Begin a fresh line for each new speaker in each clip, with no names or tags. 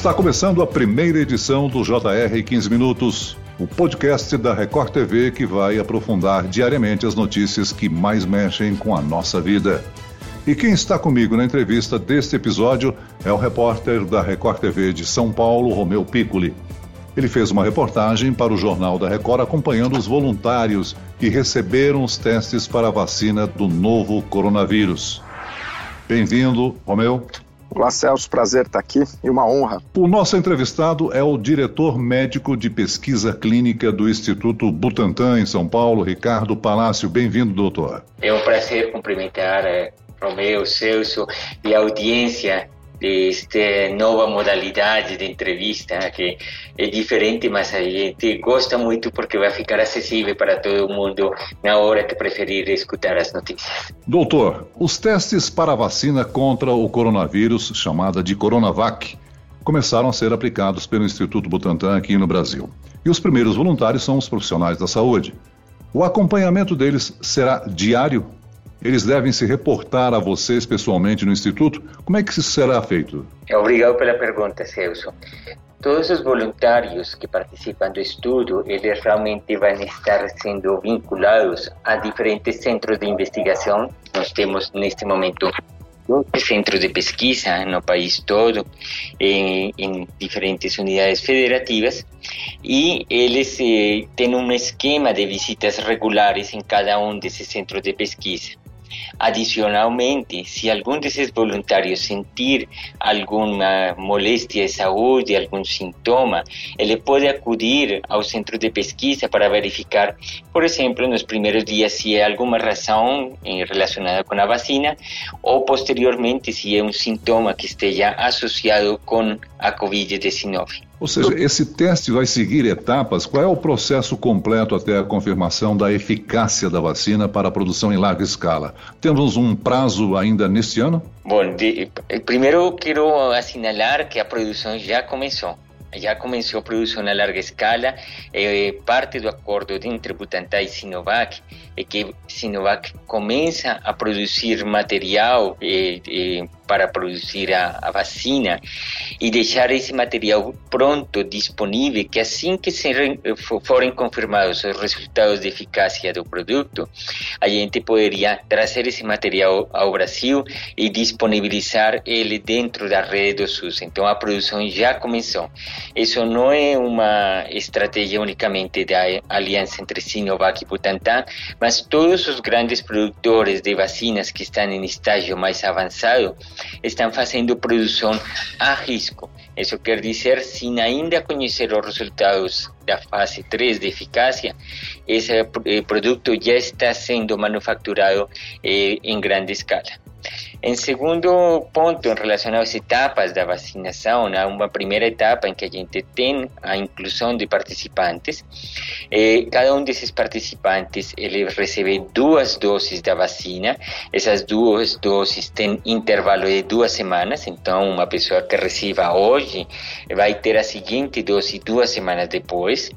Está começando a primeira edição do JR 15 Minutos, o podcast da Record TV que vai aprofundar diariamente as notícias que mais mexem com a nossa vida. E quem está comigo na entrevista deste episódio é o repórter da Record TV de São Paulo, Romeu Piccoli. Ele fez uma reportagem para o Jornal da Record acompanhando os voluntários que receberam os testes para a vacina do novo coronavírus. Bem-vindo, Romeu.
Olá, Celso, prazer estar aqui e uma honra.
O nosso entrevistado é o diretor médico de pesquisa clínica do Instituto Butantan, em São Paulo, Ricardo Palácio. Bem-vindo, doutor.
É um prazer cumprimentar eh, Romeu, Celso e a audiência desta nova modalidade de entrevista, que é diferente, mas a gente gosta muito porque vai ficar acessível para todo mundo na hora que preferir escutar as notícias.
Doutor, os testes para a vacina contra o coronavírus, chamada de Coronavac, começaram a ser aplicados pelo Instituto Butantan aqui no Brasil. E os primeiros voluntários são os profissionais da saúde. O acompanhamento deles será diário eles devem se reportar a vocês pessoalmente no Instituto? Como é que isso será feito?
Obrigado pela pergunta, Celso. Todos os voluntários que participam do estudo, eles realmente vão estar sendo vinculados a diferentes centros de investigação. Nós temos, neste momento, centros de pesquisa no país todo, em, em diferentes unidades federativas, e eles eh, têm um esquema de visitas regulares em cada um desses centros de pesquisa. Adicionalmente, si algún de esos voluntarios sentir alguna molestia de salud, algún síntoma, él puede acudir al centro de pesquisa para verificar, por ejemplo, en los primeros días si hay alguna razón eh, relacionada con la vacina o posteriormente si hay un síntoma que esté ya asociado con a COVID-19.
Ou seja, esse teste vai seguir etapas. Qual é o processo completo até a confirmação da eficácia da vacina para a produção em larga escala? Temos um prazo ainda neste ano?
Bom, de, primeiro quero assinalar que a produção já começou. Já começou a produção a larga escala. Eh, parte do acordo entre Butantan e Sinovac é que Sinovac começa a produzir material eh, eh, para produzir a, a, vacina e deixar esse material pronto, disponível, que assim que serem, forem confirmados os resultados de eficácia do produto, a gente poderia trazer esse material ao Brasil e disponibilizar ele dentro da rede do SUS. Então a produção já começou. Isso não é uma estratégia unicamente da aliança entre Sinovac e Butantan, mas todos os grandes produtores de vacinas que estão em estágio mais avançado estão fazendo produção a risco. Isso quer dizer, sem ainda conhecer os resultados da fase 3 de eficácia, esse eh, produto já está sendo manufaturado eh, em grande escala. Em segundo ponto, em relação às etapas da vacinação, há uma primeira etapa em que a gente tem a inclusão de participantes. Eh, cada um desses participantes ele recebe duas doses da vacina. Essas duas doses têm intervalo de duas semanas. Então, uma pessoa que receba hoje vai ter a seguinte dose duas semanas depois.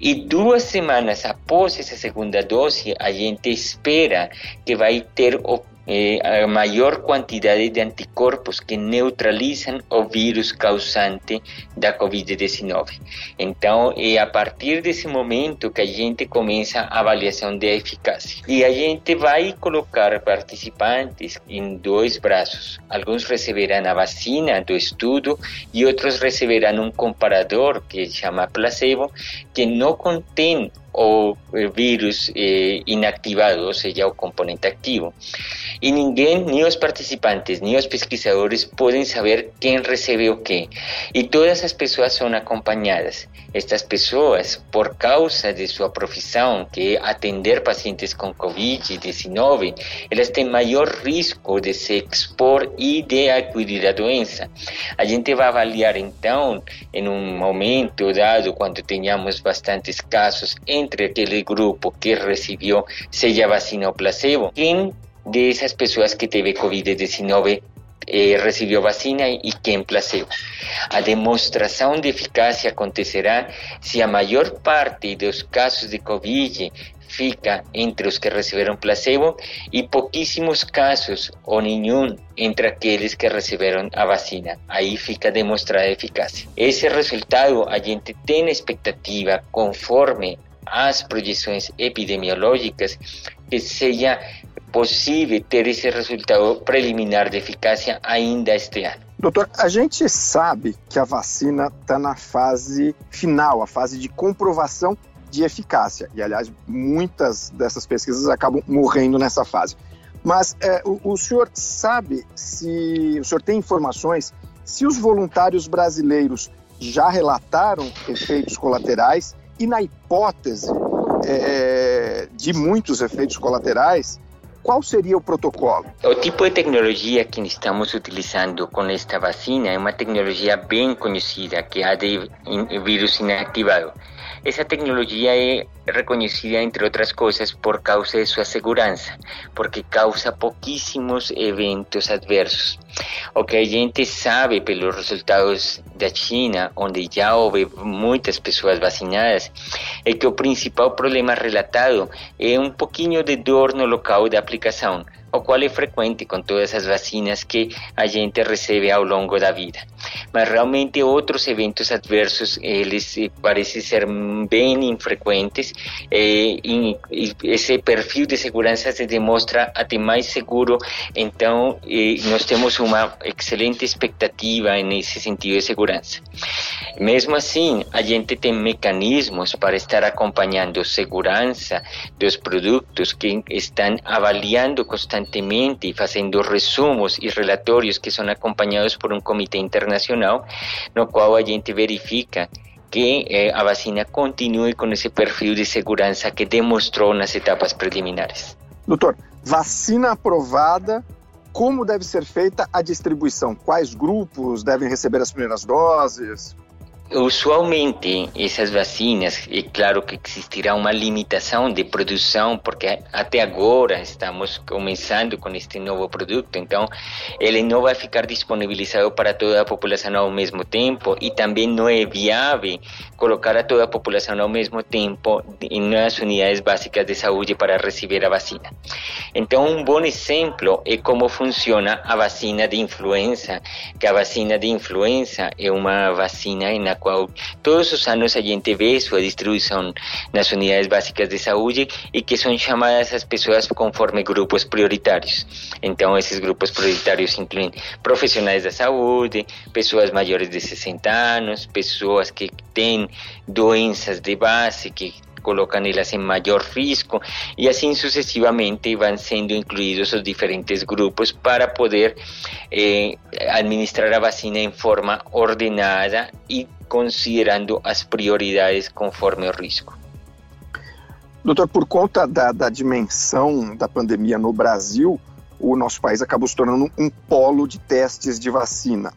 E duas semanas após essa segunda dose, a gente espera que vai ter o eh, a maior quantidade de anticorpos que neutralizam o vírus causante da Covid-19. Então, é a partir desse momento que a gente começa a avaliação de eficácia. E a gente vai colocar participantes em dois braços. Alguns receberão a vacina do estudo e outros receberão um comparador que chama placebo, que não contém o vírus eh, inactivado, ou seja, o componente activo. E ninguém, nem os participantes, nem os pesquisadores podem saber quem recebeu o quê. E todas as pessoas são acompanhadas. Estas pessoas, por causa de sua profissão, que é atender pacientes com Covid-19, elas têm maior risco de se expor e de adquirir a doença. A gente vai avaliar então, em um momento dado, quando tenhamos bastantes casos entre aquele grupo que recebeu, seja vacina ou placebo, quem dessas pessoas que teve Covid-19 eh, recebeu vacina e quem placebo. A demonstração de eficácia acontecerá se a maior parte dos casos de Covid fica entre os que receberam placebo e pouquíssimos casos ou nenhum entre aqueles que receberam a vacina. Aí fica demonstrada a eficácia. Esse resultado a gente tem expectativa conforme as projeções epidemiológicas que seja possível ter esse resultado preliminar de eficácia ainda este ano.
Doutor, a gente sabe que a vacina está na fase final, a fase de comprovação de eficácia. E, aliás, muitas dessas pesquisas acabam morrendo nessa fase. Mas é, o, o senhor sabe se. O senhor tem informações se os voluntários brasileiros já relataram efeitos colaterais e, na hipótese é, de muitos efeitos colaterais, qual seria o protocolo?
O tipo de tecnologia que estamos utilizando com esta vacina é uma tecnologia bem conhecida, que é a de vírus inativado. Esa tecnología es reconocida, entre otras cosas, por causa de su seguridad, porque causa poquísimos eventos adversos. O que a gente sabe pelos resultados da China, onde já houve muitas pessoas vacinadas, é que o principal problema relatado é um pouquinho de dor no local da aplicação, o qual é frequente com todas as vacinas que a gente recebe ao longo da vida. Mas realmente outros eventos adversos, eles eh, parecem ser bem infrequentes eh, e, e, esse perfil de segurança se demonstra até mais seguro, então eh, nós temos uma excelente expectativa nesse sentido de segurança. Mesmo assim, a gente tem mecanismos para estar acompanhando segurança dos produtos que estão avaliando constantemente constantemente fazendo resumos e relatórios que são acompanhados por um comitê internacional, no qual a gente verifica que eh, a vacina continue com esse perfil de segurança que demonstrou nas etapas preliminares.
Doutor, vacina aprovada, como deve ser feita a distribuição? Quais grupos devem receber as primeiras doses?
Usualmente essas vacinas, é claro que existirá uma limitação de produção, porque até agora estamos começando com este novo produto, então ele não vai ficar disponibilizado para toda a população ao mesmo tempo e também não é viável colocar a toda a população ao mesmo tempo nas unidades básicas de saúde para receber a vacina. Então um bom exemplo é como funciona a vacina de influenza, que a vacina de influenza é uma vacina na todos os anos a gente vê sua distribuição nas unidades básicas de saúde e que são chamadas as pessoas conforme grupos prioritários. Então, esses grupos prioritários incluem profissionais da saúde, pessoas maiores de 60 anos, pessoas que têm doenças de base, que colocan elas en mayor riesgo y así sucesivamente van siendo incluidos los diferentes grupos para poder eh, administrar la vacina en forma ordenada y considerando as prioridades conforme o risco.
Doutor, por conta da, da dimensão da pandemia no Brasil, o nosso país acabou se tornando um polo de testes de vacina.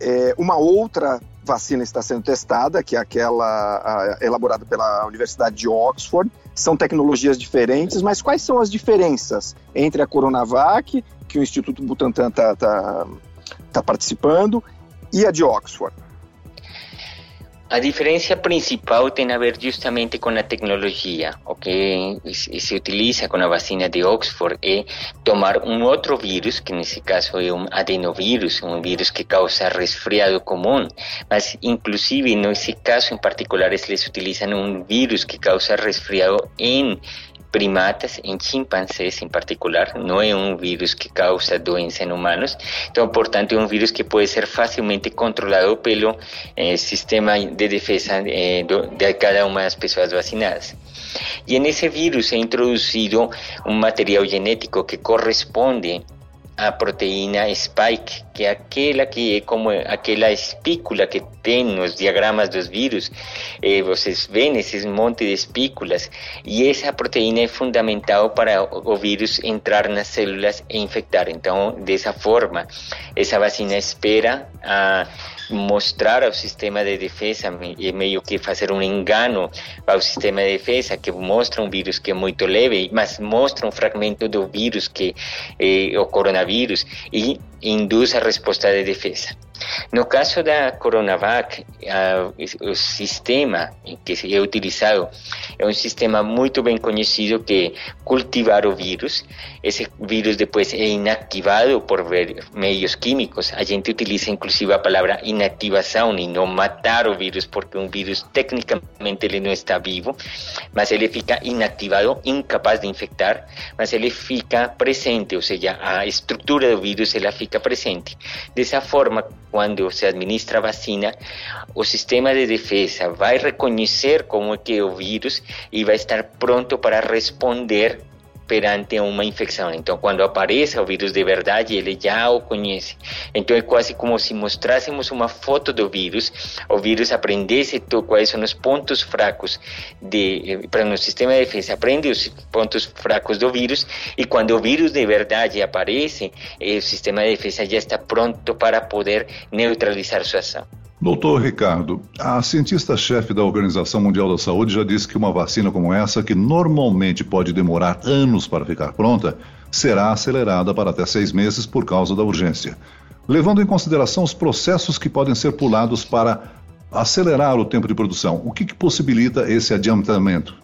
É, uma outra vacina está sendo testada, que é aquela elaborada pela Universidade de Oxford. São tecnologias diferentes, mas quais são as diferenças entre a Coronavac, que o Instituto Butantan está tá, tá participando, e a de Oxford?
A diferença principal tem a ver justamente com a tecnologia. O que se utiliza com a vacina de Oxford é tomar um outro vírus, que nesse caso é um adenovírus, um vírus que causa resfriado comum, mas inclusive nesse caso em particular eles utilizam um vírus que causa resfriado em primatas, em chimpancés em particular, não é um vírus que causa doença em humanos, então, portanto, é um vírus que pode ser facilmente controlado pelo eh, sistema de defesa eh, do, de cada uma das pessoas vacinadas. E nesse vírus é introduzido um material genético que corresponde a proteína spike, que aquela que é como aquela espícula que tem nos diagramas dos vírus. Eh, vocês veem esses monte de espículas e essa proteína é fundamental para o vírus entrar nas células e infectar. Então, dessa forma, essa vacina espera a mostrar ao sistema de defesa e meio que fazer um engano ao sistema de defesa que mostra um vírus que é muito leve, mas mostra um fragmento do vírus que é o coronavírus e induz a resposta de defesa. No caso da Coronavac, o sistema que é utilizado é um sistema muito bem conhecido que cultivar o vírus. Esse vírus depois é inactivado por meios químicos. A gente utiliza inclusive a palavra inativação e não matar o vírus, porque um vírus tecnicamente ele não está vivo, mas ele fica inactivado, incapaz de infectar, mas ele fica presente, ou seja, a estrutura do vírus ela fica presente. Dessa forma, quando se administra a vacina, o sistema de defesa vai reconhecer como é que é o vírus e vai estar pronto para responder perante uma infecção. Então, quando aparece o vírus de verdade, ele já o conhece. Então, é quase como se mostrássemos uma foto do vírus, o vírus aprendesse quais são os pontos fracos de, para o sistema de defesa, aprende os pontos fracos do vírus, e quando o vírus de verdade aparece, o sistema de defesa já está pronto para poder neutralizar sua ação.
Doutor Ricardo, a cientista-chefe da Organização Mundial da Saúde já disse que uma vacina como essa, que normalmente pode demorar anos para ficar pronta, será acelerada para até seis meses por causa da urgência. Levando em consideração os processos que podem ser pulados para acelerar o tempo de produção, o que, que possibilita esse adiantamento?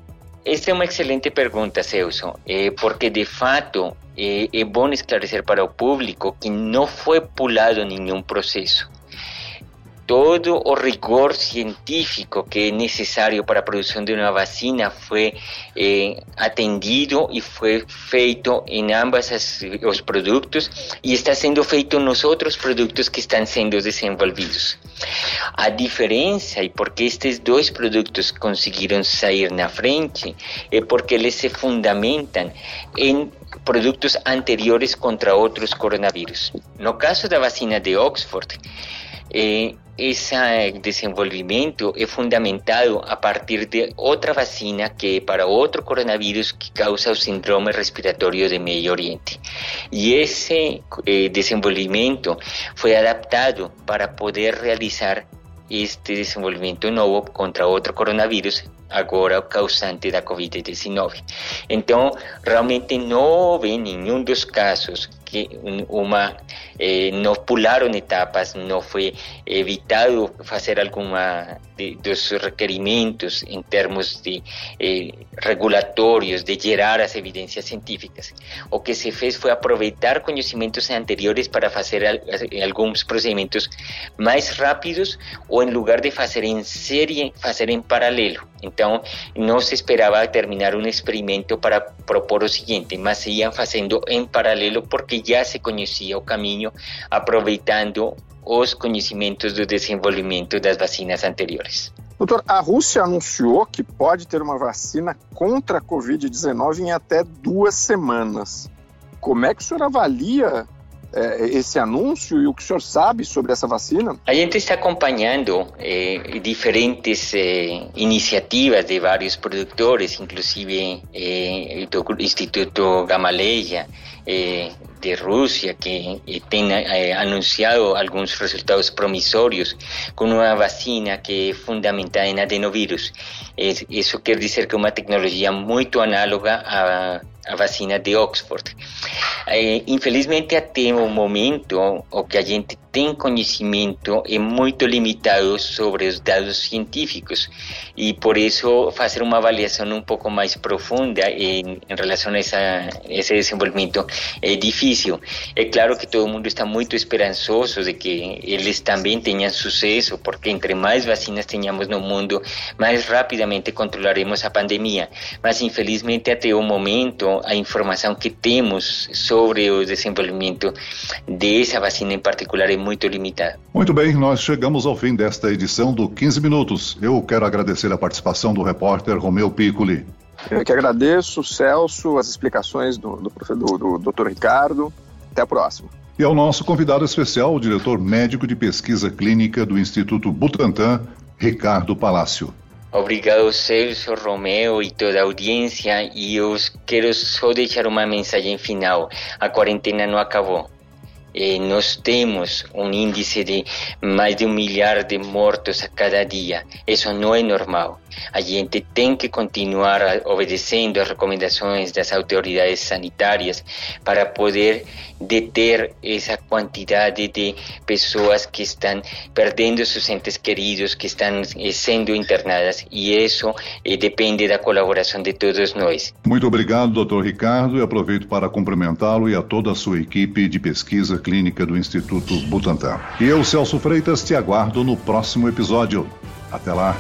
Esta é uma excelente pergunta, Celso, eh, porque de fato eh, é bom esclarecer para o público que não foi pulado nenhum processo todo o rigor científico que é necessário para a produção de uma vacina foi eh, atendido e foi feito em ambos as, os produtos e está sendo feito nos outros produtos que estão sendo desenvolvidos. A diferença e porque estes dois produtos conseguiram sair na frente é porque eles se fundamentam em produtos anteriores contra outros coronavírus. No caso da vacina de Oxford, eh, ese desenvolvimento é fundamentado a partir de outra vacina que para outro coronavírus que causa o síndrome respiratório de Medio Oriente. E esse eh, desenvolvimento foi adaptado para poder realizar este desenvolvimento novo contra outro coronavírus, agora causante da Covid-19. Então, realmente não houve nenhum dos casos que uma eh, etapas, não foi evitado fazer alguma de, dos requerimentos em termos de eh, de gerar as evidências científicas. O que se fez foi aproveitar conhecimentos anteriores para fazer alguns procedimentos mais rápidos ou em lugar de fazer em série, fazer em paralelo. Então, não se esperava terminar um experimento para propor o seguinte, mas se iam fazendo em paralelo porque já se conhecia o caminho, aproveitando os conhecimentos do desenvolvimento das vacinas anteriores.
Doutor, a Rússia anunciou que pode ter uma vacina contra a Covid-19 em até duas semanas. Como é que o senhor avalia é, esse anúncio e o que o senhor sabe sobre essa vacina?
A gente está acompanhando eh, diferentes eh, iniciativas de vários produtores, inclusive eh, do Instituto Gamaleya de Rússia, que tem anunciado alguns resultados promissórios com uma vacina que é fundamentada em adenovírus. Isso quer dizer que é uma tecnologia muito análoga à, à vacina de Oxford. É, infelizmente, até o momento, o que a gente tem conhecimento é muito limitado sobre os dados científicos e por isso fazer uma avaliação um pouco mais profunda em, em relação a essa, esse desenvolvimento é difícil. É claro que todo mundo está muito esperançoso de que eles também tenham sucesso, porque entre mais vacinas tenhamos no mundo, mais rapidamente controlaremos a pandemia. Mas infelizmente até o momento a informação que temos sobre sobre o desenvolvimento dessa vacina em particular é muito limitada.
Muito bem, nós chegamos ao fim desta edição do 15 Minutos. Eu quero agradecer a participação do repórter Romeu Piccoli.
Eu que agradeço, Celso, as explicações do, do, do, do Dr. Ricardo. Até a próxima.
E ao nosso convidado especial, o diretor médico de pesquisa clínica do Instituto Butantan, Ricardo Palácio.
Obrigado, Celso, Romeo e toda a audiência. E eu quero só deixar uma mensagem final: a quarentena não acabou. Eh, nós temos um índice de mais de um milhar de mortos a cada dia. Isso não é normal. A gente tem que continuar obedecendo as recomendações das autoridades sanitárias para poder deter essa quantidade de pessoas que estão perdendo seus entes queridos, que estão eh, sendo internadas, e isso eh, depende da colaboração de todos nós.
Muito obrigado, doutor Ricardo, e aproveito para cumprimentá-lo e a toda a sua equipe de pesquisa clínica do Instituto Butantan. E eu, Celso Freitas, te aguardo no próximo episódio. Até lá!